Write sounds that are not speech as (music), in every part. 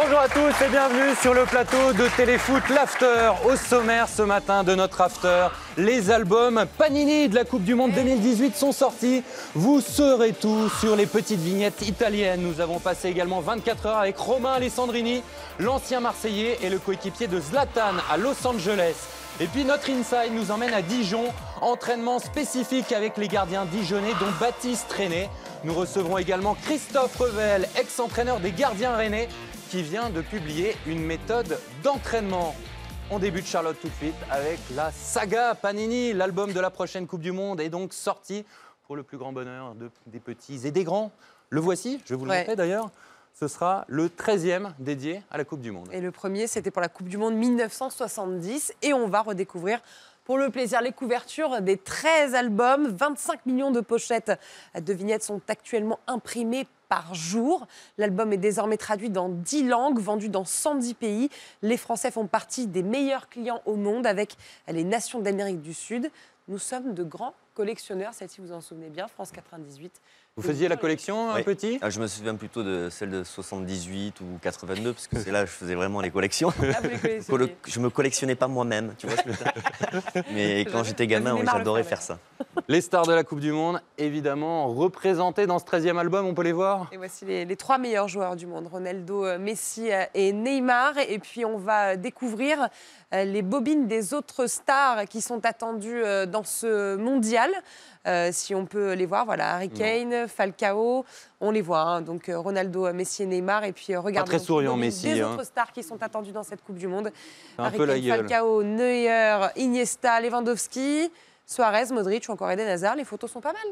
Bonjour à tous et bienvenue sur le plateau de Téléfoot L'After. Au sommaire ce matin de notre After, les albums Panini de la Coupe du Monde 2018 sont sortis. Vous saurez tout sur les petites vignettes italiennes. Nous avons passé également 24 heures avec Romain Alessandrini, l'ancien Marseillais et le coéquipier de Zlatan à Los Angeles. Et puis notre inside nous emmène à Dijon, entraînement spécifique avec les gardiens dijonnais dont Baptiste René. Nous recevrons également Christophe Revel, ex-entraîneur des gardiens rennais, qui vient de publier une méthode d'entraînement. On débute Charlotte tout de suite avec la saga Panini. L'album de la prochaine Coupe du Monde est donc sorti pour le plus grand bonheur de- des petits et des grands. Le voici, je vous le Ouais. montrer d'ailleurs. Ce sera le 13e dédié à la Coupe du Monde. Et le premier, c'était pour la Coupe du Monde 1970. Et on va redécouvrir pour le plaisir les couvertures des 13 albums. 25 millions de pochettes de vignettes sont actuellement imprimées par jour. L'album est désormais traduit dans 10 langues, vendu dans 110 pays. Les Français font partie des meilleurs clients au monde avec les nations d'Amérique du Sud. Nous sommes de grands collectionneurs, celle-ci vous en souvenez bien, France 98. Vous faisiez la collection, un Oui. petit? Ah, je me souviens plutôt de celle de 78 ou 82, parce que c'est là que je faisais vraiment les collections. Ah, vous (laughs) les je me collectionnais pas moi-même, tu vois ce que (laughs) Mais quand j'étais gamin, oui, j'adorais faire ça. (laughs) Les stars de la Coupe du Monde, évidemment, représentées dans ce 13e album, on peut les voir? Et voici les, les trois meilleurs joueurs du monde, Ronaldo, euh, Messi euh, et Neymar. Et puis on va euh, découvrir les bobines des autres stars qui sont attendues dans ce mondial. Euh, si on peut les voir, voilà, Harry Kane, Falcao, on les voit. hein. donc euh, Ronaldo, euh, Messi et Neymar. Et puis euh, regardez très souriant, les bobines Messi, Des hein. autres stars qui sont attendues dans cette Coupe du Monde. Un Harry peu la Kane, gueule. Falcao, Neuer, Iniesta, Lewandowski, Suarez, Modric ou encore Eden Hazard. Les photos sont pas mal.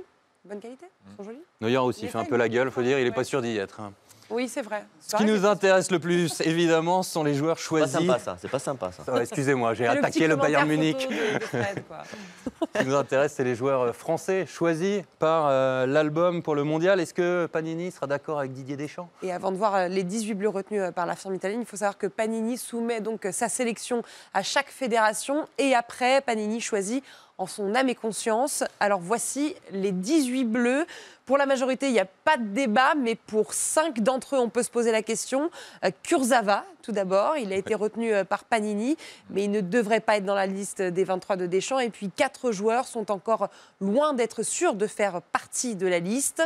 Bonne qualité, sont jolies. Neuer aussi Il fait un peu la gueule, faut dire, il n'est ouais. pas sûr d'y être. hein. Oui, c'est vrai. Ce qui nous intéresse le plus, (laughs) évidemment, ce sont les joueurs Pas choisis. sympa ça, c'est pas sympa ça. (laughs) Ah, Excusez-moi, j'ai attaqué le Bayern Munich. photo de- de Fred, (laughs) quoi. Ce qui nous intéresse, c'est les joueurs français choisis par euh, l'album pour le mondial. Est-ce que Panini sera d'accord avec Didier Deschamps? Et avant de voir euh, les 18 bleus retenus euh, par la firme italienne, il faut savoir que Panini soumet donc sa sélection à chaque fédération et après, Panini choisit en son âme et conscience. Alors voici les 18 bleus. Pour la majorité, il n'y a pas de débat, mais pour 5 d'entre eux, on peut se poser la question. Euh, Kurzawa, tout d'abord, il a été retenu euh, par Panini, mais il ne devrait pas être dans la liste des 23 de Deschamps. Et puis, quatre joueurs sont encore loin d'être sûrs de faire partie de la liste.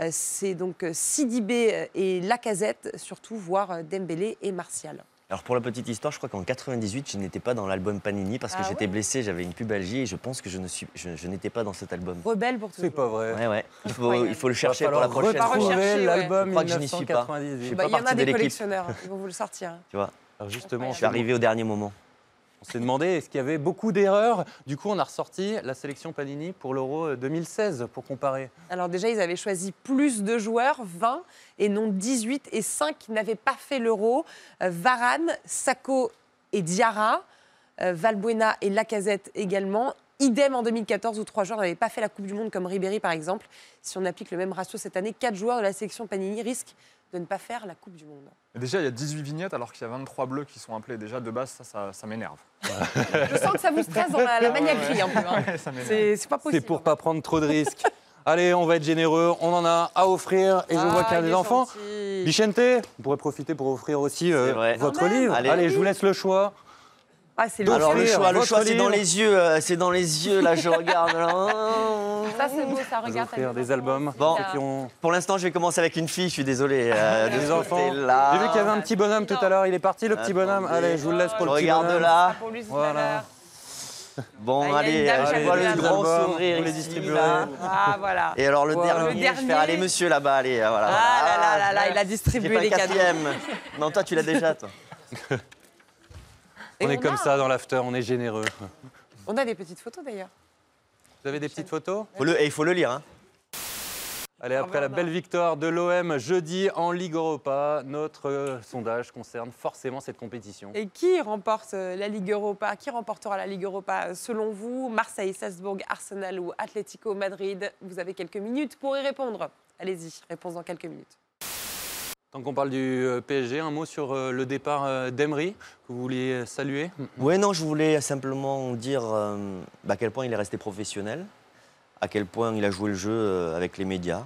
Euh, C'est donc Sidibé et Lacazette, surtout, voire Dembélé et Martial. Alors pour la petite histoire, je crois qu'en 98, je n'étais pas dans l'album Panini parce que Ah j'étais ouais blessé, j'avais une pubalgie et je pense que je ne suis, je, je n'étais pas dans cet album. Rebelle pour tout. C'est pas vrai. Ouais, ouais. Il faut, Incroyable. il faut le chercher pour la prochaine fois. l'album Je crois que je n'y suis pas. 1998. Je suis Bah, pas il y en a des collectionneurs, ils vont vous le sortir. Tu vois, Alors justement, je suis arrivé au dernier moment. On s'est demandé est-ce qu'il y avait beaucoup d'erreurs. Du coup, on a ressorti la sélection Panini pour l'Euro 2016 pour comparer. Alors déjà, ils avaient choisi plus de joueurs, 20, et non 18, et 5 n'avaient pas fait l'euro. Euh, Varane, Sacco et Diarra, euh, Valbuena et Lacazette également. Idem en 2014 où trois joueurs n'avaient pas fait la Coupe du Monde comme Ribéry par exemple. Si on applique le même ratio cette année, quatre joueurs de la sélection Panini risquent de ne pas faire la Coupe du Monde. Déjà, il y a 18 vignettes alors qu'il y a 23 bleus qui sont appelés. Déjà, de base, ça, ça, ça m'énerve. Je sens que ça vous stresse dans la, la maniaquerie un peu. hein. Ouais. C'est c'est pas C'est possible. pour pas prendre trop de risques. Allez, on va être généreux. On en a à offrir et je vois Ah, qu'il y a des enfants. gentil. Vicente, vous pourrez profiter pour offrir aussi euh, votre livre. Allez. Allez. je vous laisse le choix. Ah, c'est le Alors le choix, le choix, c'est dans les yeux, euh, c'est dans les yeux. Là, je regarde. là. (laughs) Ça, c'est beau, ça regarde. offrir des albums Bon. ceux qui ont Pour l'instant, je vais commencer avec une fille. Je suis désolé. euh, (laughs) de des ce enfants. J'ai vu qu'il y avait un petit bonhomme tout à l'heure. Il est parti, le petit bonhomme. Attendez. Allez, je vous le laisse pour Je le petit regarde bonhomme. là. Pour lui, tout à Voilà. Bon, Ah, allez, euh, je vois le grand sourire les là. Ah, voilà. Et alors le dernier, Le je vais dernier. faire aller monsieur là-bas, allez, euh, voilà. Ah là là là là, il a distribué pas le les cadeaux. quatrième. Non, toi, tu l'as déjà, toi. (laughs) On est comme a- ça dans l'after, on est généreux. (laughs) On a des petites photos d'ailleurs. Vous avez des petites photos Faut le, et il faut le lire, hein. Allez, après la belle victoire de l'OM jeudi en Ligue Europa, notre euh, sondage concerne forcément cette compétition. Et qui remporte euh, la Ligue Europa Qui remportera la Ligue Europa euh, selon vous? Marseille, Salzbourg, Arsenal ou Atlético Madrid? Vous avez quelques minutes pour y répondre. Allez-y, réponse dans quelques minutes. Tant qu'on parle du euh, PSG, un mot sur euh, le départ euh, d'Emery, que vous vouliez saluer? Ouais, non, je voulais simplement dire bah, à quel point il est resté professionnel, à quel point il a joué le jeu avec les médias.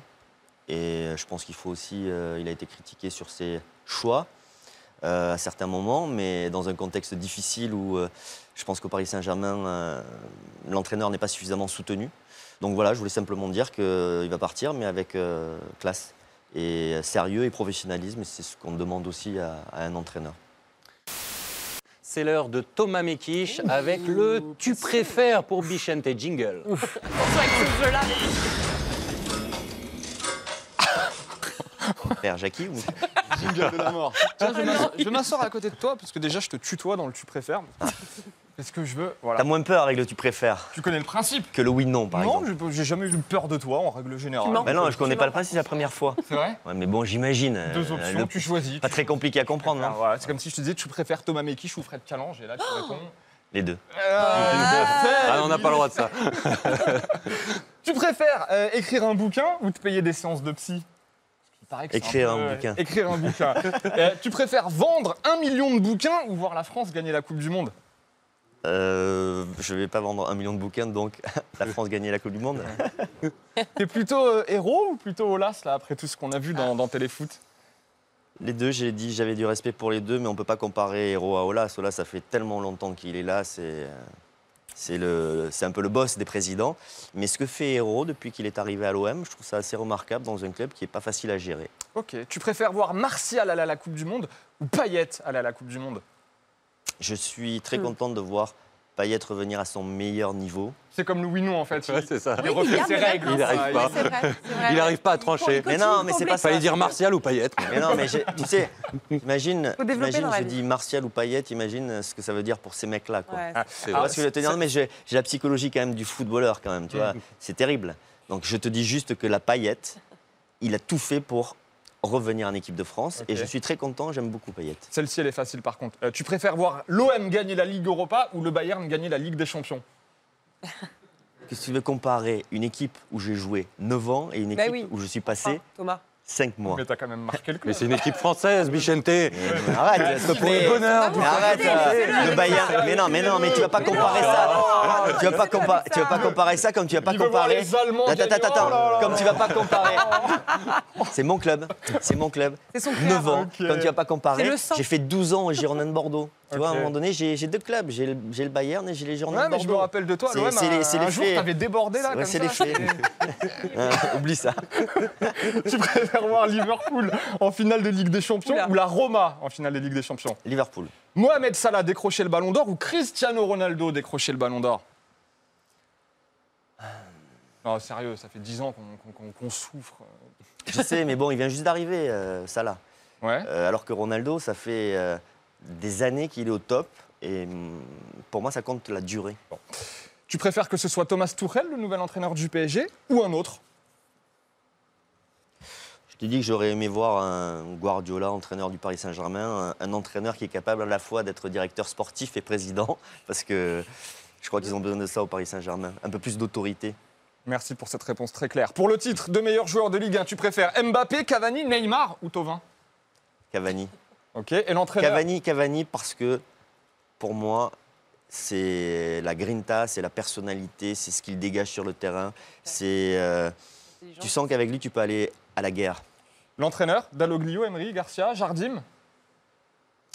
Et je pense qu'il faut aussi, il a été critiqué sur ses choix. à certains moments, mais dans un contexte difficile où je pense qu'au Paris Saint-Germain, l'entraîneur n'est pas suffisamment soutenu. Donc voilà, je voulais simplement dire qu'il va partir, mais avec classe et sérieux et professionnalisme. C'est ce qu'on demande aussi à- à un entraîneur. C'est l'heure de Thomas Mekich avec le Tu préfères pour Bichente Jingle. Jeu-là. Père Jackie ou... Jingle de la mort. (laughs) Tiens, je m'assois- je à côté de toi parce que déjà je te tutoie dans le tu préfères. Est-ce que je veux Voilà. T'as moins peur avec le tu préfères Tu connais le principe que le oui non par Non, exemple. j'ai- j'ai jamais eu peur de toi en règle générale. Tu mens. Ben non, je connais pas le principe c'est la première fois. C'est vrai? Ouais, mais bon, j'imagine. euh, Deux options, le- tu choisis. Pas très compliqué à comprendre, Ah, non voilà, c'est comme si je te disais tu préfères Thomas Mekich ou Fred Calange et là tu réponds. Les deux. Ah, on n'a pas le droit de ça. (laughs) Tu préfères euh, écrire un bouquin ou te payer des séances de psy? C'est Écrire peu- un bouquin. Écrire un bouquin. (laughs) Euh, tu préfères vendre un million de bouquins ou voir la France gagner la Coupe du Monde? Euh, je vais pas vendre un million de bouquins, donc (laughs) la France gagner la Coupe du Monde. (laughs) T'es plutôt euh, héros ou plutôt Olas là après tout ce qu'on a vu dans, dans Téléfoot? Les deux, j'ai dit, j'avais du respect pour les deux, mais on peut pas comparer Héros à Olas. Olas, ça fait tellement longtemps qu'il est là, c'est euh, c'est le, c'est un peu le boss des présidents. Mais ce que fait Héros depuis qu'il est arrivé à l'OM, je trouve ça assez remarquable dans un club qui est pas facile à gérer. Ok. Tu préfères voir Martial aller à la Coupe du Monde ou Payet aller à la Coupe du Monde? Je suis très Hmm. content de voir Payet revenir à son meilleur niveau. C'est comme Louis Non en fait. Ouais, c'est ça. Il Oui, a ses règles. Il arrive Ah, pas. Vrai. Il n'arrive pas à trancher. Mais non, mais c'est pas ça. Fallait dire Martial ou Payet. Mais non, mais tu sais, imagine, imagine je dis Martial ou Payet, imagine ce que ça veut dire pour ces mecs-là. quoi. Ouais, Ah, vrai. vois ce que je te dire Non, mais j'ai j'ai la psychologie quand même du footballeur quand même, tu vois. C'est terrible. Donc je te dis juste que la paillette, il a tout fait pour revenir en équipe de France. Et je suis très content, j'aime beaucoup Payet. Celle-ci, elle est facile par contre. Euh, tu préfères voir l'OM gagner la Ligue Europa ou le Bayern gagner la Ligue des Champions (laughs) Qu'est-ce que tu veux comparer une équipe où j'ai joué 9 ans et une Bah équipe oui. où je suis Enfin, passé Thomas. 5 mois Mais t'as quand même marqué le club. Mais c'est une équipe française, Bichente. Mais Arrête, te Pour le bonheur Mais arrête, le Bayern. Mais non, mais non, mais tu vas pas comparer ça. Tu vas pas comparer, tu vas pas comparer ça comme tu vas pas comparer. les Allemands Attends, gagner. attends, Oh attends. Comme tu vas pas comparer. C'est mon club. C'est mon club. C'est son cœur. 9 ans, comme tu vas pas C'est comparer. J'ai fait 12 ans au Girondins de Bordeaux. Tu vois, à un moment donné, j'ai deux clubs. J'ai le, Bayern et j'ai les Girondins Ouais, de mais Bordeaux. je me rappelle de toi, C'est- l'OM, les- un les jour, t'avais débordé là, comme c'est les faits. Hein, (laughs) oublie ça. (laughs) tu préfères voir Liverpool en finale de Ligue des Champions Oula. ou la Roma en finale de Ligue des Champions? Liverpool. Mohamed Salah décrocher le Ballon d'Or ou Cristiano Ronaldo décrocher le Ballon d'Or? Non, sérieux, ça fait 10 ans qu'on souffre. Je sais, mais bon, il vient juste d'arriver, euh, Salah. Ouais. Euh, alors que Ronaldo, ça fait euh, des années qu'il est au top. Et hum, pour moi, ça compte la durée. Tu préfères que ce soit Thomas Tuchel, le nouvel entraîneur du PSG, ou un autre? Je t'ai dit que j'aurais aimé voir un Guardiola, entraîneur du Paris Saint-Germain, un, un entraîneur qui est capable à la fois d'être directeur sportif et président, (laughs) parce que je crois qu'ils ont besoin de ça au Paris Saint-Germain. Un peu plus d'autorité. Merci pour cette réponse très claire. Pour le titre de meilleur joueur de Ligue 1, tu préfères Mbappé, Cavani, Neymar ou Tovin? Cavani. Ok. Et l'entraîneur Cavani, Cavani, parce que pour moi, c'est la grinta, c'est la personnalité, c'est ce qu'il dégage sur le terrain. C'est, euh, tu sens qu'avec lui, tu peux aller à la guerre. L'entraîneur Dalloglio, Emery, Garcia, Jardim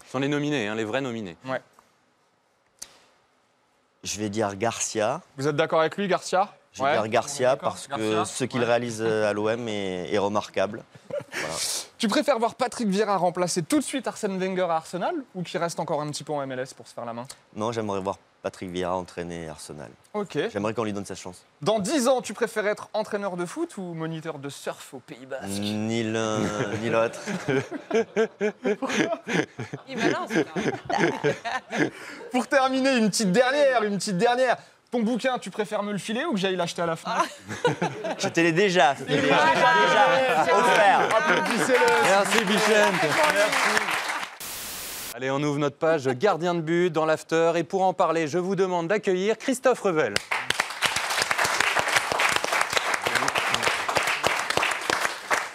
Ce sont les nominés, hein, les vrais nominés. Je vais dire Garcia. Vous êtes d'accord avec lui, Garcia? Je vais Ouais. dire Garcia parce que Garcia ce qu'il Ouais. réalise euh, à l'OM est, est remarquable. (laughs) Tu préfères voir Patrick Vieira remplacer tout de suite Arsène Wenger à Arsenal ou qu'il reste encore un petit peu en MLS pour se faire la main? Non, j'aimerais voir Patrick Vieira entraîner Arsenal. Ok. J'aimerais qu'on lui donne sa chance. Dans 10 ans, tu préfères être entraîneur de foot ou moniteur de surf au Pays Basque? Ni l'un (laughs) ni l'autre. Il est malin, ce gars. (laughs) Pour terminer, une petite dernière, une petite dernière. Ton bouquin, tu préfères me le filer ou que j'aille l'acheter à la fin (laughs) Je te l'ai déjà, je te l'ai déjà, déjà offert. Applaudissez-le Merci Bichente. Allez, on ouvre notre page gardien de but dans l'after. Et pour en parler, je vous demande d'accueillir Christophe Revel.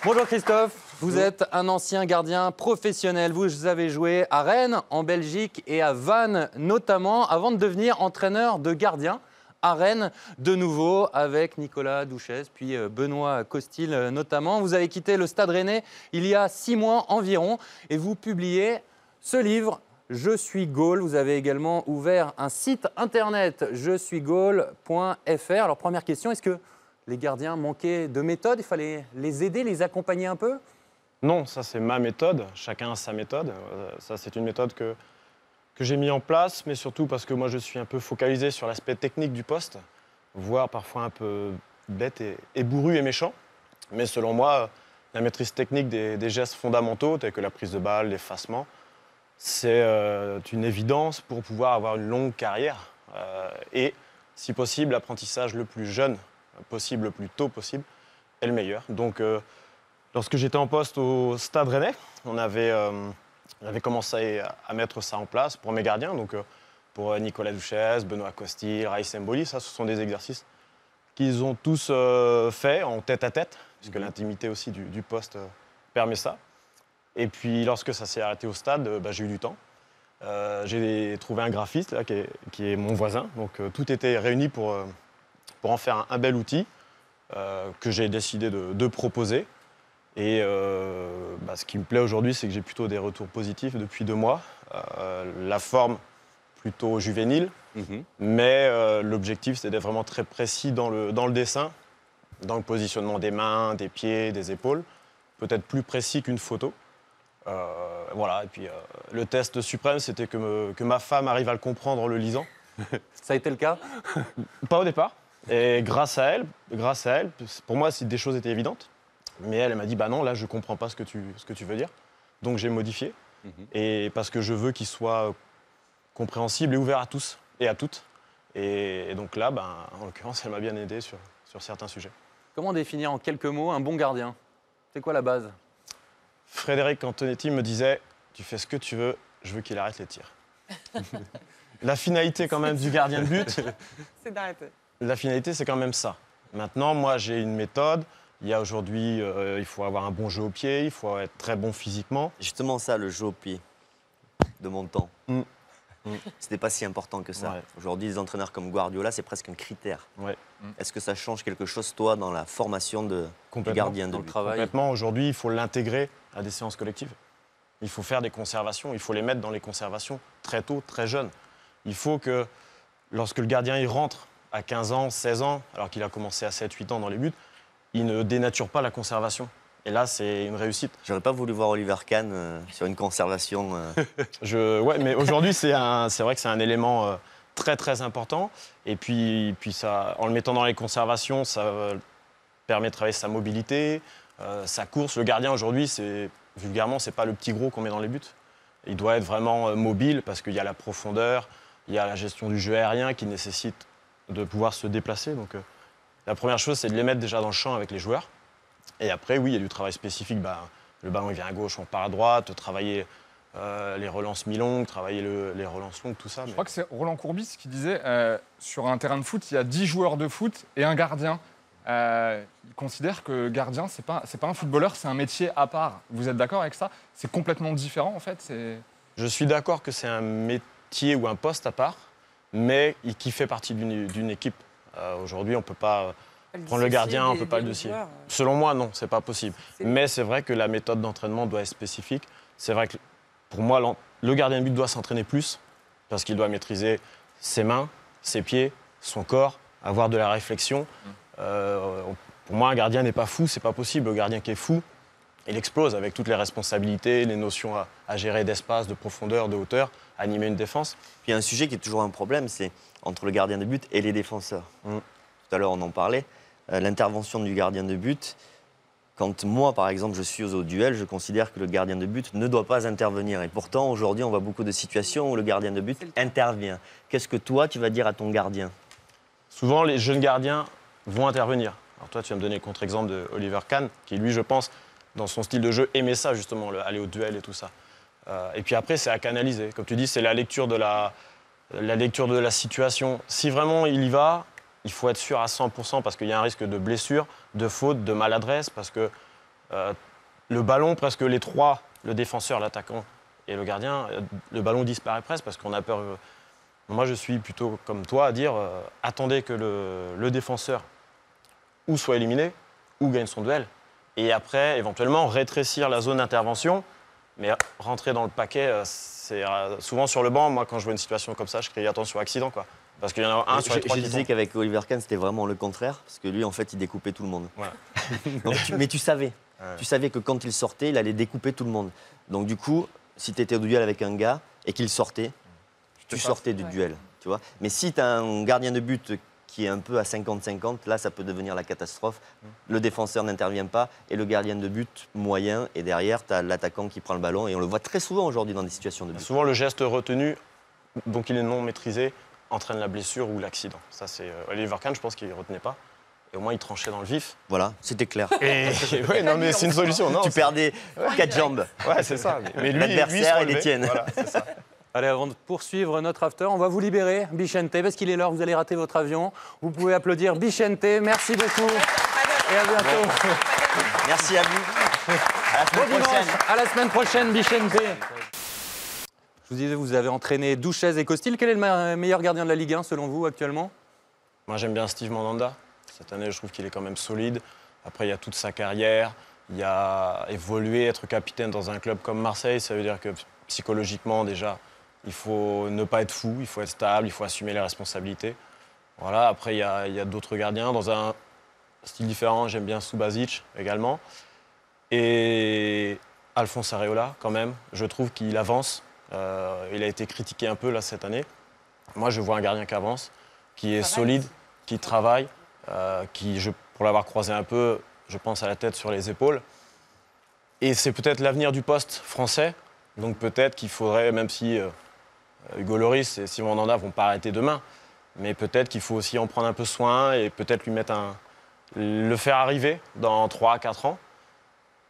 Bonjour Christophe, vous êtes un ancien gardien professionnel. Vous avez joué à Rennes, en Belgique et à Vannes notamment, avant de devenir entraîneur de gardien à Rennes de nouveau avec Nicolas Douchès, puis euh, Benoît Costil euh, notamment. Vous avez quitté le Stade Rennais il y a six mois environ et vous publiez ce livre, Je suis Gaulle. Vous avez également ouvert un site internet, je suis Gaulle.fr. Alors, première question, est-ce que les gardiens manquaient de méthode? Il fallait les aider, les accompagner un peu? Non, ça c'est ma méthode. Chacun a sa méthode. Euh, Ça c'est une méthode que, j'ai mis en place, mais surtout parce que moi je suis un peu focalisé sur l'aspect technique du poste, voire parfois un peu bête et, et bourru et méchant. Mais selon moi, la maîtrise technique des, gestes fondamentaux, tels que la prise de balle, l'effacement, c'est euh, une évidence pour pouvoir avoir une longue carrière. Euh, et, si possible, l'apprentissage le plus jeune possible, le plus tôt possible, est le meilleur. Lorsque j'étais en poste au Stade Rennais, on avait, euh, on avait commencé à, mettre ça en place pour mes gardiens. Donc, euh, pour euh, Nicolas Duchesse, Benoît Costil, Raïs Mboli, ça, ce sont des exercices qu'ils ont tous euh, fait en tête à tête, puisque l'intimité aussi du, du poste permet ça. Et puis, lorsque ça s'est arrêté au stade, bah, j'ai eu du temps. Euh, j'ai trouvé un graphiste là, qui, est, qui est mon voisin. Donc, euh, tout était réuni pour, euh, pour en faire un, un bel outil que j'ai décidé de, de proposer. Et euh, bah, ce qui me plaît aujourd'hui, c'est que j'ai plutôt des retours positifs depuis deux mois. Euh, la forme plutôt juvénile, mais euh, l'objectif, c'est d'être vraiment très précis dans le, dans le dessin, dans le positionnement des mains, des pieds, des épaules, peut-être plus précis qu'une photo. Voilà, et puis le test suprême, c'était que, me- que ma femme arrive à le comprendre en le lisant. (laughs) Ça a été le cas? Pas au départ. Et grâce à elle, grâce à elle, pour moi, c'est- des choses étaient évidentes. Mais elle, elle m'a dit, bah non, là, je comprends pas ce que tu, ce que tu veux dire. Donc j'ai modifié. Et parce que je veux qu'il soit compréhensible et ouvert à tous et à toutes. Et, et donc là, ben, en l'occurrence, elle m'a bien aidé sur, sur certains sujets. Comment définir en quelques mots un bon gardien? C'est quoi la base? Frédéric Antonetti me disait, tu fais ce que tu veux, je veux qu'il arrête les tirs. (laughs) la finalité quand même du gardien de but, C'est d'arrêter. La finalité, c'est quand même ça. Maintenant, moi, j'ai une méthode. Il y a aujourd'hui, euh, il faut avoir un bon jeu au pied, il faut être très bon physiquement. Justement ça, le jeu au pied de mon temps. Mm. Mm. C'était pas si important que ça. Ouais. Aujourd'hui, des entraîneurs comme Guardiola, c'est presque un critère. Ouais, Est-ce que ça change quelque chose, toi, dans la formation de, du Complètement. gardien de but travail complètement. Aujourd'hui, il faut l'intégrer à des séances collectives. Il faut faire des conservations, il faut les mettre dans les conservations très tôt, très jeunes. Il faut que lorsque le gardien il rentre à 15 ans, 16 ans, alors qu'il a commencé à 7-8 ans dans les buts, il ne dénature pas la conservation. Et là, c'est une réussite. J'aurais pas voulu voir Oliver Kahn euh, sur une conservation. euh, (laughs) Je, ouais, mais aujourd'hui, c'est vrai que c'est un élément euh, très très important. Et puis, puis ça, en le mettant dans les conservations, ça euh, permet de travailler sa mobilité, sa course. Le gardien aujourd'hui, c'est vulgairement, c'est pas le petit gros qu'on met dans les buts. Il doit être vraiment mobile parce qu'il y a la profondeur, il y a la gestion du jeu aérien qui nécessite de pouvoir se déplacer. Donc, la première chose, c'est de les mettre déjà dans le champ avec les joueurs. Et après, oui, il y a du travail spécifique. Bah, le ballon il vient à gauche, on part à droite, travailler euh, les relances mi-longues, travailler le- les relances longues, tout ça. Je mais- crois que c'est Roland Courbis qui disait euh, sur un terrain de foot, il y a 10 joueurs de foot et un gardien. Euh, il considère que gardien, c'est pas c'est pas un footballeur, c'est un métier à part. Vous êtes d'accord avec ça? C'est complètement différent en fait. Je suis d'accord que c'est un métier ou un poste à part, mais qui fait partie d'une d'une équipe. Euh, Aujourd'hui, on ne peut pas. Prendre le gardien, on peut pas le dossier. Selon moi, non, c'est pas possible. Mais c'est vrai que la méthode d'entraînement doit être spécifique. C'est vrai que pour moi, le gardien de but doit s'entraîner plus parce qu'il doit maîtriser ses mains, ses pieds, son corps, avoir de la réflexion. Euh, pour moi, un gardien n'est pas fou, c'est pas possible. Le gardien qui est fou, il explose avec toutes les responsabilités, les notions à, à gérer d'espace, de profondeur, de hauteur, animer une défense. Puis il y a un sujet qui est toujours un problème, c'est entre le gardien de but et les défenseurs. Mm. Tout à l'heure, on en parlait. Euh, L'intervention du gardien de but, quand moi, par exemple, je suis au duel, je considère que le gardien de but ne doit pas intervenir. Et pourtant, aujourd'hui, on voit beaucoup de situations où le gardien de but intervient. Qu'est-ce que toi, tu vas dire à ton gardien? Souvent, les jeunes gardiens vont intervenir. Alors toi, tu vas me donner le contre-exemple de Oliver Kahn, qui lui, je pense, dans son style de jeu, aimait ça justement, le- aller au duel et tout ça. Euh, et puis après, c'est à canaliser. Comme tu dis, c'est la lecture de la, la lecture de la situation. Si vraiment il y va, il faut être sûr à 100% parce qu'il y a un risque de blessure, de faute, de maladresse, parce que euh, le ballon, presque les trois, le défenseur, l'attaquant et le gardien, euh, le ballon disparaît presque parce qu'on a peur. moi, je suis plutôt comme toi à dire attendez que le, le défenseur ou soit éliminé ou gagne son duel. Et après, éventuellement, rétrécir la zone d'intervention. Mais rentrer dans le paquet, euh, C'est euh, souvent sur le banc, moi, quand je vois une situation comme ça, je crie attention accident, quoi. Parce qu'il y en a un sur les je, trois je disais qu'avec Oliver Kahn, c'était vraiment le contraire, parce que lui, en fait, il découpait tout le monde. Voilà. (laughs) Donc, tu- mais tu savais. Ouais. Tu savais que quand il sortait, il allait découper tout le monde. Donc, du coup, si tu étais au duel avec un gars et qu'il sortait, tu sortais du Ouais. duel. Tu vois mais si tu as un gardien de but qui est un peu à 50-50, là, ça peut devenir la catastrophe. Le défenseur n'intervient pas et le gardien de but moyen. Et derrière, tu as l'attaquant qui prend le ballon. Et on le voit très souvent aujourd'hui dans des situations de but. Souvent, le geste retenu, donc il est non maîtrisé, entraîne la blessure ou l'accident. Ça, c'est euh, Oliver Kahn, je pense qu'il ne retenait pas. Et au moins, il tranchait dans le vif. Voilà, c'était clair. Et ouais, non, mais c'est une solution. Non, tu perdais quatre jambes. Ouais, c'est ça. Mais, L'adversaire et les tiennes. Voilà, c'est ça. (laughs) Allez, avant de poursuivre notre after, on va vous libérer, Bichente, parce qu'il est l'heure, vous allez rater votre avion. Vous pouvez applaudir Bichente, merci beaucoup et à bientôt. Merci à vous. À la Bon semaine prochaine. dimanche, à la semaine prochaine, Bichente. Je vous disais, vous avez entraîné Douchez et Costil. Quel est le me- meilleur gardien de la Ligue 1 selon vous actuellement? Moi, j'aime bien Steve Mandanda. Cette année, je trouve qu'il est quand même solide. Après, il y a toute sa carrière. Il y a évolué, être capitaine dans un club comme Marseille. Ça veut dire que psychologiquement, déjà, il faut ne pas être fou, il faut être stable, il faut assumer les responsabilités. Voilà. Après, il y a, d'autres gardiens dans un style différent. J'aime bien Subasic également. Et Alphonse Areola, quand même, je trouve qu'il avance. Euh, il a été critiqué un peu là cette année. Moi, je vois un gardien qui avance, qui est solide, qui travaille, euh, qui, je, pour l'avoir croisé un peu, je pense à la tête sur les épaules. Et c'est peut-être l'avenir du poste français. Donc peut-être qu'il faudrait, même si euh, Hugo Loris et Simon Nanda vont pas arrêter demain, mais peut-être qu'il faut aussi en prendre un peu soin et peut-être lui mettre un, le faire arriver dans 3-4 ans.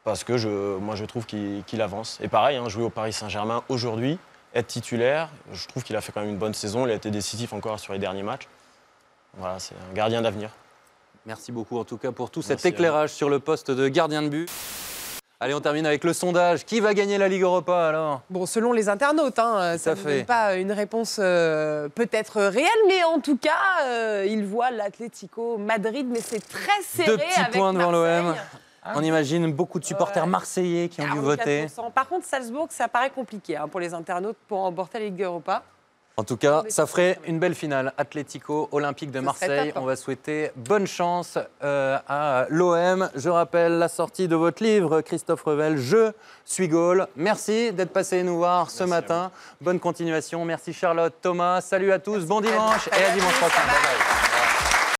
Parce que je, moi, je trouve qu'il avance. Et pareil, hein, jouer au Paris Saint-Germain aujourd'hui, être titulaire, je trouve qu'il a fait quand même une bonne saison. Il a été décisif encore sur les derniers matchs. Voilà, c'est un gardien d'avenir. Merci beaucoup en tout cas pour tout cet Merci à éclairage sur le poste de gardien de but. Allez, on termine avec le sondage. Qui va gagner la Ligue Europa alors? Bon, selon les internautes, hein, ça ne pas une réponse euh, peut-être réelle, mais en tout cas, euh, ils voient l'Atlético Madrid, mais c'est très serré. Deux petits avec points devant l'OM. On imagine beaucoup de supporters Ouais. marseillais qui ont dû voter. 44%. Par contre, Salzbourg, ça paraît compliqué hein, pour les internautes pour remporter la Ligue Europa. En tout cas, ça ferait une belle finale. Atlético Olympique de Marseille. hein. On va souhaiter bonne chance euh, à l'OM. Je rappelle la sortie de votre livre, Christophe Revel, Je suis Gaulle. Merci d'être passé nous voir ce Merci matin. Bonne continuation. Merci Charlotte, Thomas. Salut à tous. Bon dimanche et à dimanche prochain. Bye bye.